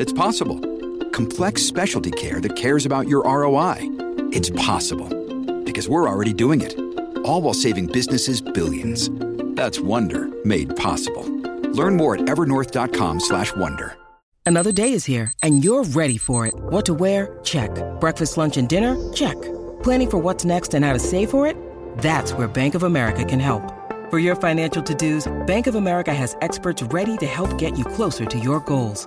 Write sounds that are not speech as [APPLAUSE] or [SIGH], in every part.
It's possible. Complex specialty care that cares about your ROI? It's possible. Because we're already doing it. All while saving businesses billions. That's Wonder made possible. Learn more at evernorth.com/wonder. Another day is here, and you're ready for it. What to wear? Check. Breakfast, lunch, and dinner? Check. Planning for what's next and how to save for it? That's where Bank of America can help. For your financial to-dos, Bank of America has experts ready to help get you closer to your goals.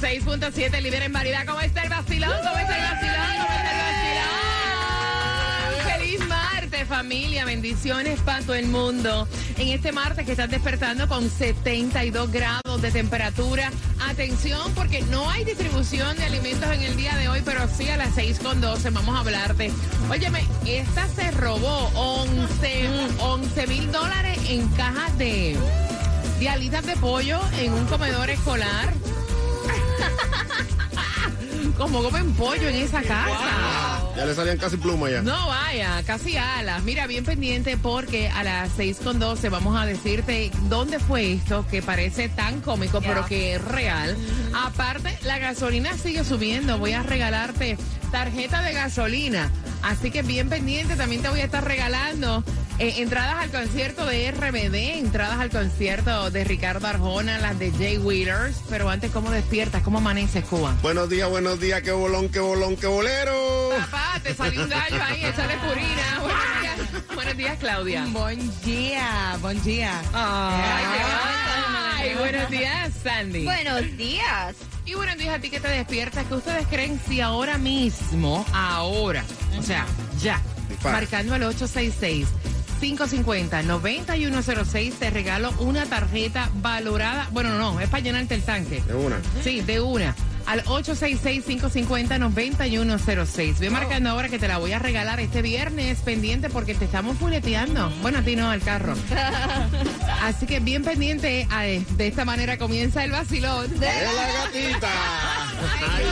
106.7, líder en variedad. ¿Cómo está el vacilón? ¿Cómo está el vacilón? ¿Cómo está el vacilón? ¡Feliz martes, familia! Bendiciones para todo el mundo. En este martes que estás despertando con 72 grados de temperatura. Atención, porque no hay distribución de alimentos en el día de hoy, pero sí a las 6.12 vamos a hablarte. Óyeme, esta se robó 11 mil dólares en cajas de, de alitas de pollo en un comedor escolar. Como comen pollo en esa casa. Ya le salían casi plumas ya. No vaya, casi alas. Mira, bien pendiente porque a las 6.12 vamos a decirte dónde fue esto que parece tan cómico, pero que es real. Aparte, la gasolina sigue subiendo. Voy a regalarte tarjeta de gasolina. Así que bien pendiente, también te voy a estar regalando eh, entradas al concierto de RBD, entradas al concierto de Ricardo Arjona, las de Jay Wheelers. Pero antes, ¿cómo despiertas? ¿Cómo amaneces, Cuba? Buenos días, buenos días, qué bolón, qué bolón, qué bolero. Papá, te salió un gallo ahí, échale purina. [LAUGHS] Buenos días, buenos días Claudia. Buen día, buen día. Ay, ay, buenos días, Sandy. Buenos días. Y buenos días a ti que te despiertas. ¿Qué ustedes creen si ahora mismo, ahora, o sea, ya, Dispara. marcando al 866 550-9106, te regalo una tarjeta valorada. Bueno, no, es para llenarte el tanque. De una. Sí, de una. Al 866-550-9106. Ve marcando ahora que te la voy a regalar este viernes pendiente porque te estamos fuleteando. Bueno, a ti no, al carro. [LAUGHS] Así que bien pendiente. a- de esta manera comienza el vacilón. ¡De la gatita! Ay.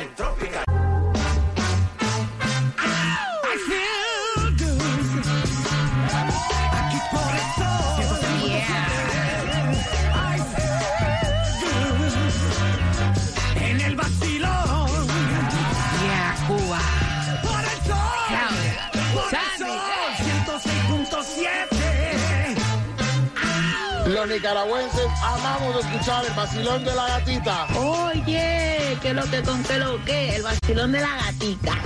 En Los nicaragüenses amamos escuchar el vacilón de la gatita. Oye, que lo que con que lo que, el vacilón de la gatita. [LAUGHS]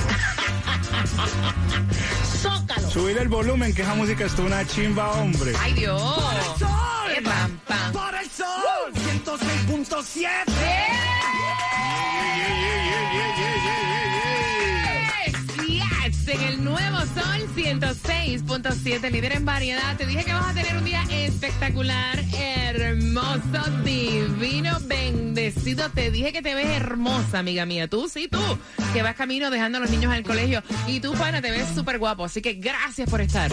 Zócalo. Subir el volumen, que esa música es una chimba, hombre. Ay, Dios. Sol, Eh, pam, pam. por el sol, 106.7. Yes, en el nuevo Sol 106.7, líder en variedad. Te dije que vas a tener un día espectacular, hermoso, divino, bendecido. Te dije que te ves hermosa, amiga mía. Tú, sí, tú, que vas camino dejando a los niños al colegio. Y tú, pana, te ves súper guapo. Así que gracias por estar.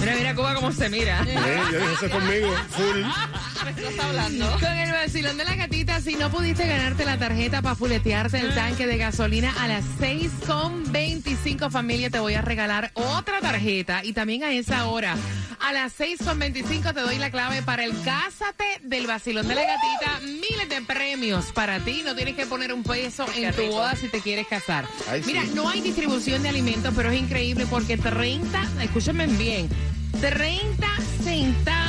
Mira, mira Cuba cómo se mira. Eh, yo dije eso conmigo, full. [LAUGHS] Con el vacilón de la gatita, si no pudiste ganarte la tarjeta para fuletearte el tanque de gasolina a las 6.25 familia, te voy a regalar otra tarjeta. Y también a esa hora, a las 6.25 te doy la clave para el Cásate del vacilón de la gatita. Miles de premios para ti. No tienes que poner un peso en tu boda si te quieres casar. Ay, Mira, sí. no hay distribución de alimentos, pero es increíble porque 30, escúchenme bien, 30 centavos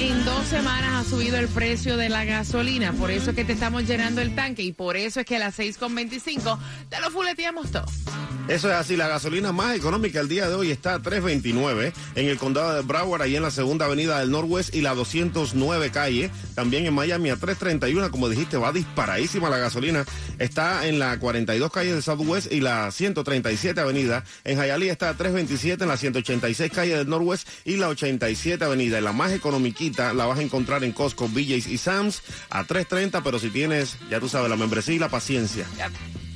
en dos semanas ha subido el precio de la gasolina. Por eso es que te estamos llenando el tanque y por eso es que a las 6.25 te lo fuleteamos todo. Eso es así, la gasolina más económica el día de hoy está a 3.29 en el condado de Broward, ahí en la segunda avenida del Norwest y la 209 calle. También en Miami a 3.31, como dijiste, va disparadísima la gasolina. Está en la 42 calle del Southwest y la 137 avenida. En Hialeah está a 3.27 en la 186 calle del Norwest y la 87 avenida. En la más la vas a encontrar en Costco, BJ's y Sam's a 3.30, pero si tienes, ya tú sabes, la membresía y la paciencia.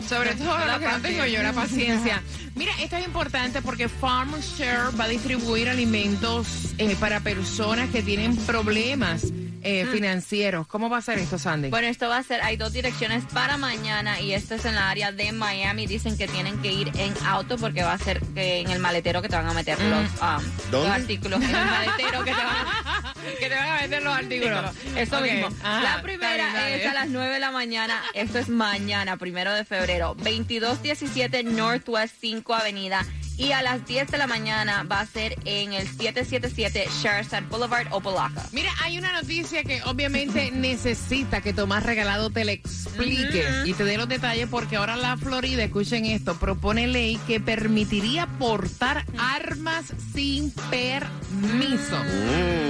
Sobre todo lo que no tengo yo, la paciencia. Mira, esto es importante porque Farm Share va a distribuir alimentos eh, para personas que tienen problemas eh, financieros. ¿Cómo va a ser esto, Sandy? Bueno, esto va a ser, hay dos direcciones para mañana y esto es en la área de Miami. Dicen que tienen que ir en auto porque va a ser que en el maletero que te van a meter los, um, los ¿Dónde? artículos. En el maletero que te van a, que te van a vender los artículos. Eso mismo. ajá, la primera dale. es a las 9 de la mañana. Esto es mañana, primero de febrero. 2217 Northwest 5 Avenida. Y a las 10 de la mañana va a ser en el 777 Sherston Boulevard, Opalaca. Mira, hay una noticia que obviamente [LAUGHS] necesita que Tomás Regalado te le explique y te dé los detalles porque ahora la Florida, escuchen esto, propone ley que permitiría portar armas sin permiso.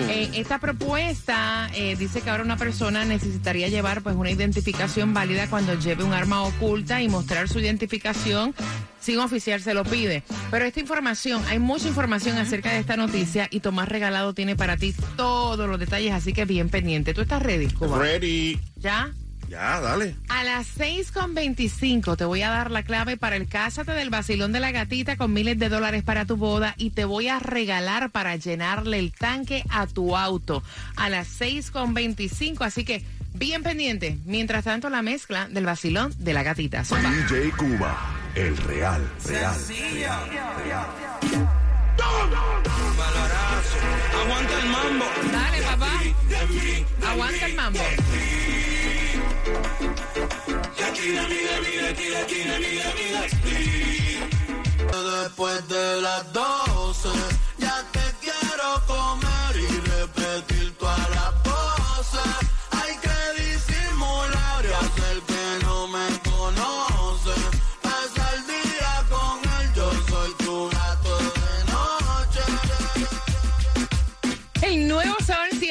Eh, esta propuesta eh, dice que ahora una persona necesitaría llevar pues una identificación válida cuando lleve un arma oculta y mostrar su identificación si un oficial se lo pide. Pero esta información, hay mucha información acerca de esta noticia y Tomás Regalado tiene para ti todos los detalles, así que bien pendiente. ¿Tú estás ready, Cuba? Ready. ¿Ya? Ya, dale. A las 6.25 te voy a dar la clave para el Cásate del Vacilón de la Gatita con miles de dólares para tu boda y te voy a regalar para llenarle el tanque a tu auto. A las 6.25, así que bien pendiente. Mientras tanto, la mezcla del Vacilón de la Gatita. Zumba. DJ Cuba, el real, real, real, real. Aguanta el mambo. Dale, papá. Aguanta el mambo. Después de las 12,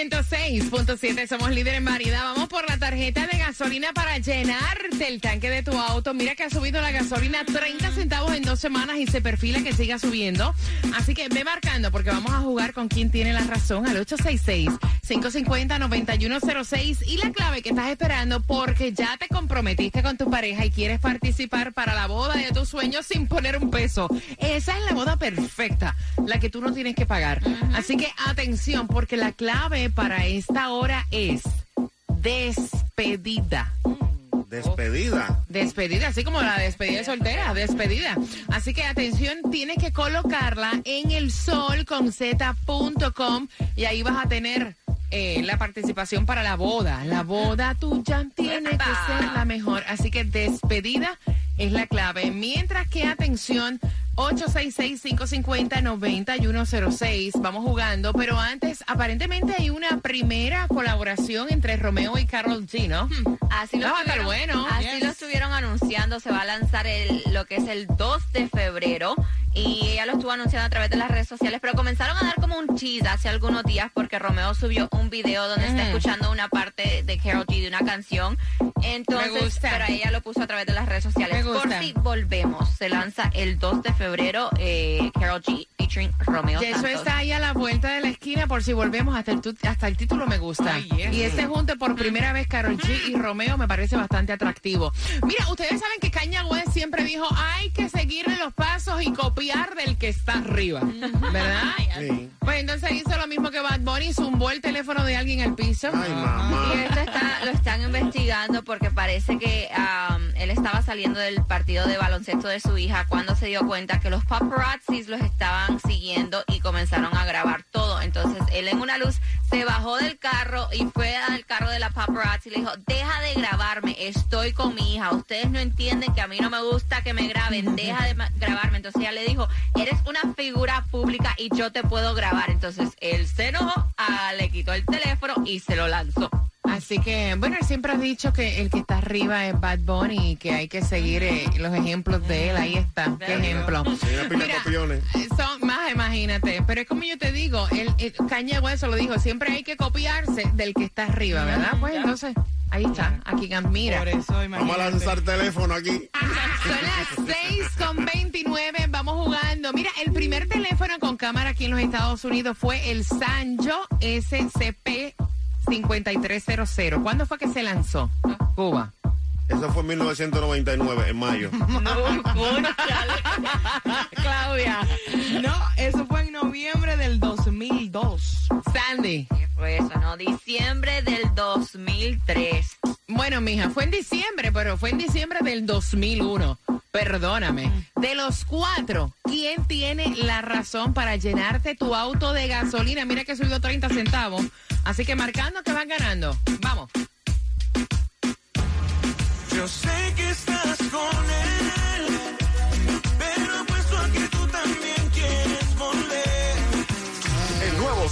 106.7, somos líder en variedad. Vamos por la tarjeta de gasolina para llenarte el tanque de tu auto. Mira que ha subido la gasolina 30 centavos en dos semanas y se perfila que siga subiendo. Así que ve marcando porque vamos a jugar con quien tiene la razón al 866-550-9106 y la clave que estás esperando porque ya te comprometiste con tu pareja y quieres participar para la boda de tus sueños sin poner un peso. Esa es la boda perfecta, la que tú no tienes que pagar. Así que atención porque la clave para esta hora es despedida. Despedida. Despedida, así como la despedida de soltera, despedida. Así que atención, tienes que colocarla en el sol con z.com y ahí vas a tener eh, la participación para la boda. La boda tuya tiene que ser la mejor. Así que despedida es la clave. Mientras que atención, 866-550-9106. Vamos jugando, pero antes, aparentemente hay una primera colaboración entre Romeo y Carol G, ¿no? Así lo, estar estuvieron, bueno. así Yes. lo estuvieron anunciando. Se va a lanzar el, lo que es el 2 de febrero. Y ella lo estuvo anunciando a través de las redes sociales. Pero comenzaron a dar como un cheese hace algunos días porque Romeo subió un video donde está Ujú. escuchando una parte de Carol G de una canción. Entonces, Me gusta. pero ella lo puso a través de las redes sociales. Me Por gusta. si volvemos, se lanza el 2 de febrero eh, Carol G featuring Romeo Y eso Santos. está ahí a la vuelta de la esquina por si volvemos hasta el, tu- hasta el título me gusta. Y este junte por primera vez Carol G y Romeo me parece bastante atractivo. Mira, ustedes saben que Caña West siempre dijo hay que seguirle los pasos y copiar del que está arriba. ¿Verdad? Sí. Pues entonces hizo lo mismo que Bad Bunny, zumbó el teléfono de alguien al piso. Ay, mamá. Y esto está, lo están investigando porque parece que um, él estaba saliendo del partido de baloncesto de su hija cuando se dio cuenta que los paparazzis los estaban siguiendo y comenzaron a grabar todo. Entonces él en una luz se bajó del carro y fue al carro de la paparazzi y le dijo, deja de grabarme, estoy con mi hija. Ustedes no entienden que a mí no me gusta que me graben, [LAUGHS] deja de grabarme. Entonces ella le dijo, eres una figura pública y yo te puedo grabar. Entonces él se enojó, ah, le quitó el teléfono y se lo lanzó. Así que, bueno, él siempre ha dicho que el que está arriba es Bad Bunny y que hay que seguir eh, los ejemplos de él. Ahí está, qué ejemplo. Copiones. son más, imagínate. Pero es como yo te digo, el, el Kanye West lo dijo, siempre hay que copiarse del que está arriba, ¿verdad? Pues entonces, ahí está, aquí mira. Por eso, Vamos a lanzar teléfono aquí. [LAUGHS] Son las 6 con 29, vamos jugando. Mira, el primer teléfono con cámara aquí en los Estados Unidos fue el Sanjo SCP 5300. ¿Cuándo fue que se lanzó? Cuba. Eso fue en 1999, en mayo. [LAUGHS] [LAUGHS] Claudia. No, eso fue en noviembre del 2002. Sandy. ¿Qué fue eso? No, diciembre del 2003. Bueno, mija, fue en diciembre, pero fue en diciembre del 2001. Perdóname. De los cuatro, ¿quién tiene la razón para llenarte tu auto de gasolina? Mira que subió 30 centavos. Así que marcando que van ganando. Vamos. Yo sé que estás con él,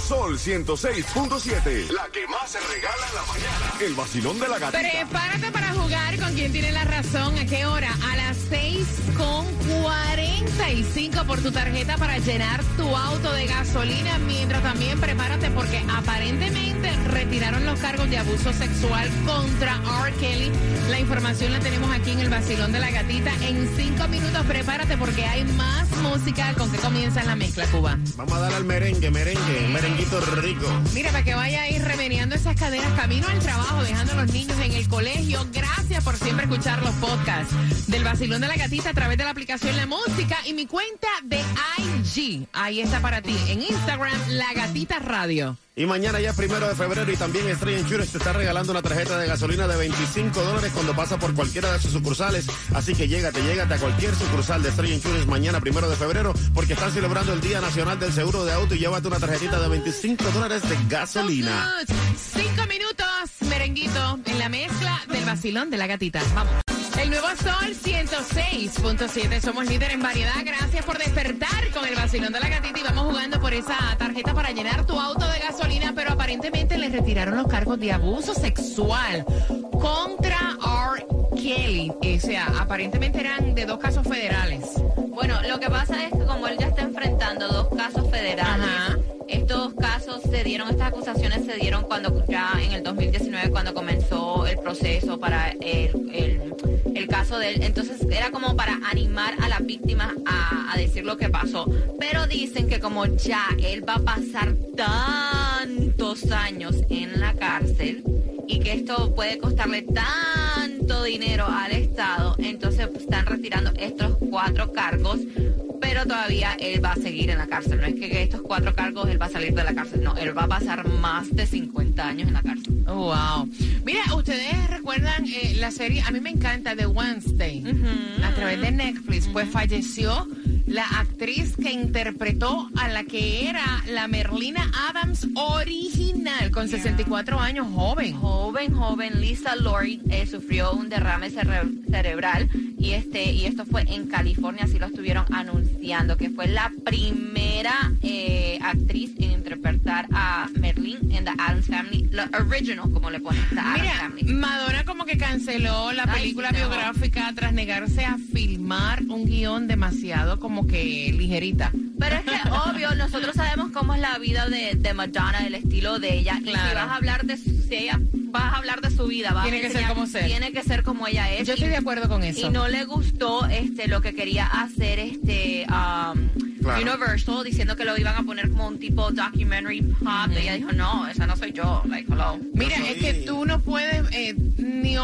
Sol 106.7. La que más se regala en la mañana. El vacilón de la gatita. Prepárate para jugar con quien tiene la razón. ¿A qué hora? A las 6 con 45 por tu tarjeta para llenar tu auto de gasolina. Mientras también prepárate porque aparentemente retiraron los cargos de abuso sexual contra R. Kelly. La información la tenemos aquí en el vacilón de la gatita. En cinco minutos prepárate porque hay más música con que comienza la mezcla, Cuba. Vamos a dar al merengue, merengue, un Mira, para que vaya a ir remediando esas cadenas camino al trabajo, dejando a los niños en el colegio. Gracias por siempre escuchar los podcasts del Vacilón de la Gatita a través de la aplicación La Música y mi cuenta de IG. Ahí está para ti, en Instagram, La Gatita Radio. Y mañana ya primero de febrero y también Estrella Insurance te está regalando una tarjeta de gasolina de 25 dólares cuando pasa por cualquiera de sus sucursales. Así que llégate, llégate a cualquier sucursal de Estrella Insurance mañana primero de febrero porque están celebrando el Día Nacional del Seguro de Auto y llévate una tarjetita de 25 dólares de gasolina. Cinco minutos, merenguito, en la mezcla del Vacilón de la Gatita. Vamos. El nuevo Sol 106.7. Somos líder en variedad. Gracias por despertar con el vacilón de la gatita y vamos jugando por esa tarjeta para llenar tu auto de gasolina, pero aparentemente le retiraron los cargos de abuso sexual contra R. Kelly. O sea, aparentemente eran de dos casos federales. Bueno, lo que pasa es que como él ya está enfrentando dos casos federales, Ajá. Estos casos se dieron, estas acusaciones se dieron cuando ya en el 2019, cuando comenzó el proceso para el, el- caso de él. Entonces era como para animar a las víctimas a, a decir lo que pasó. Pero dicen que como ya él va a pasar tantos años en la cárcel, y que esto puede costarle tanto dinero al Estado, entonces pues, están retirando estos cuatro cargos, pero todavía él va a seguir en la cárcel. No es que estos cuatro cargos él va a salir de la cárcel, no, él va a pasar más de 50 años en la cárcel. Wow. Mira, ustedes recuerdan eh, la serie, a mí me encanta, The Wednesday, a través de Netflix, pues falleció la actriz que interpretó a la que era la Merlina Adams original, con 64 años, joven. Joven, joven, Lisa Lori eh, sufrió un derrame cere- cerebral y este y esto fue en California, así lo estuvieron anunciando, que fue la primera eh, actriz en interpretar a The Addams Family, la original, como le ponen, The Mira, Family. Madonna como que canceló la Ay, película no. biográfica tras negarse a filmar un guion demasiado como que ligerita. Pero es que, [LAUGHS] obvio, nosotros sabemos cómo es la vida de, de Madonna, el estilo de ella. Y si vas a hablar de su, si ella vas a hablar de su vida, vas a Tiene que ser como ser. Tiene que ser como ella es. Yo estoy Y- de acuerdo con eso. Y no le gustó este lo que quería hacer este um, Claro. Universal diciendo que lo iban a poner como un tipo documentary pop. Y ella dijo, no, esa no soy yo. Like, hello. Mira, es que tú no puedes eh, ni,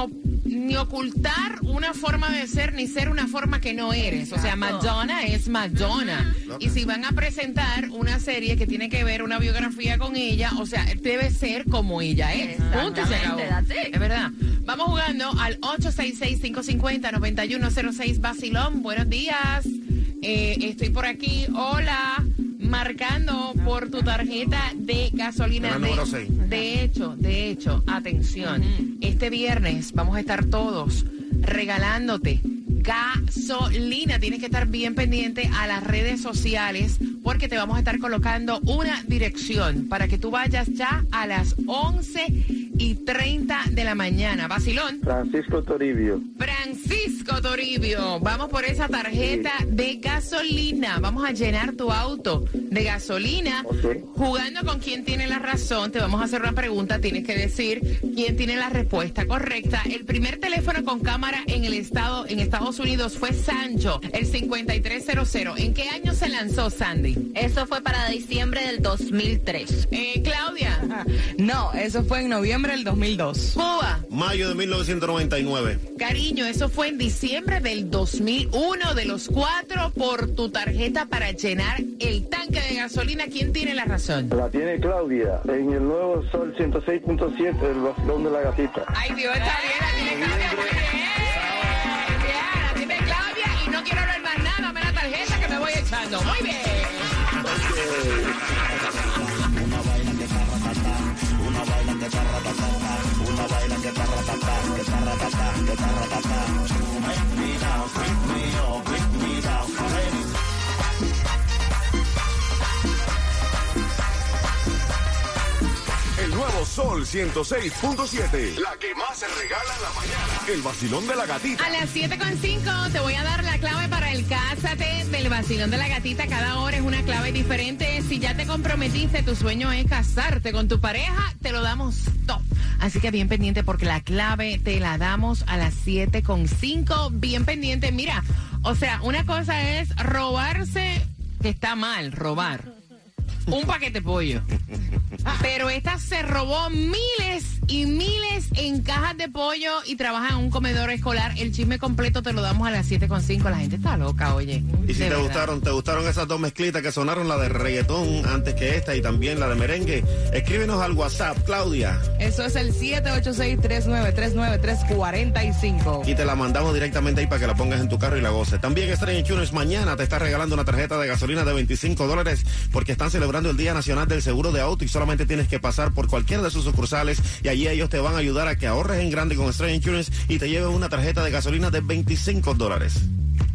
ni ocultar una forma de ser ni ser una forma que no eres. O sea. Madonna es Madonna. Y si van a presentar una serie que tiene que ver una biografía con ella, o sea, debe ser como ella es. Punto y se acabó. Es verdad. Vamos jugando al 866-550-9106 Basilón. Buenos días. Eh, estoy por aquí. Hola. Marcando por tu tarjeta de gasolina. De, número seis. de hecho, de hecho, atención. Este viernes vamos a estar todos regalándote gasolina. Tienes que estar bien pendiente a las redes sociales porque te vamos a estar colocando una dirección para que tú vayas ya a las 11 y 30 de la mañana. Vacilón. Francisco Toribio. Francisco Toribio, vamos por esa tarjeta de gasolina. Vamos a llenar tu auto de gasolina. Jugando con quién tiene la razón, te vamos a hacer una pregunta. Tienes que decir quién tiene la respuesta correcta. El primer teléfono con cámara en el estado, en Estados Unidos, fue Sancho, el 5300. ¿En qué año se lanzó Sandy? Eso fue para diciembre del 2003. Eh, Claudia, [LAUGHS] No, eso fue en noviembre del 2002. Cuba. Mayo de 1999. Cariño, eso fue en diciembre del 2001 de los cuatro por tu tarjeta para llenar el tanque de gasolina. ¿Quién tiene la razón? La tiene Claudia en el nuevo Sol 106.7 del vacilón de la gatita. Ay, Dios, está bien, la tiene Claudia, muy bien. Bien, la tiene Claudia y no quiero ver más nada, dame la tarjeta que me voy echando. Muy bien. El nuevo Sol 106.7. La que más se regala en la mañana. El vacilón de la gatita. A las 7.5 te voy a dar la clave para el Cásate del vacilón de la gatita. Cada hora es una clave diferente. Si ya te comprometiste, tu sueño es casarte con tu pareja, te lo damos top. Así que bien pendiente porque la clave te la damos a las 7.5. Bien pendiente. Mira, o sea, una cosa es robarse, que está mal, robar. Un paquete de pollo. Pero esta se robó miles y miles en cajas de pollo y trabaja en un comedor escolar. El chisme completo te lo damos a las 7.5. La gente está loca, oye. Y si te verdad. gustaron, te gustaron esas dos mezclitas que sonaron, la de reggaetón antes que esta y también la de merengue, escríbenos al WhatsApp, Claudia, Eso es el 786-3939-345. y te la mandamos directamente ahí para que la pongas en tu carro y la goces. También Estrella Insurance mañana te está regalando una tarjeta de gasolina de 25 dólares porque están celebrando el Día Nacional del Seguro de Auto y solamente tienes que pasar por cualquiera de sus sucursales y allí ellos te van a ayudar a que ahorres en grande con Estrella Insurance y te lleven una tarjeta de gasolina de 25 dólares.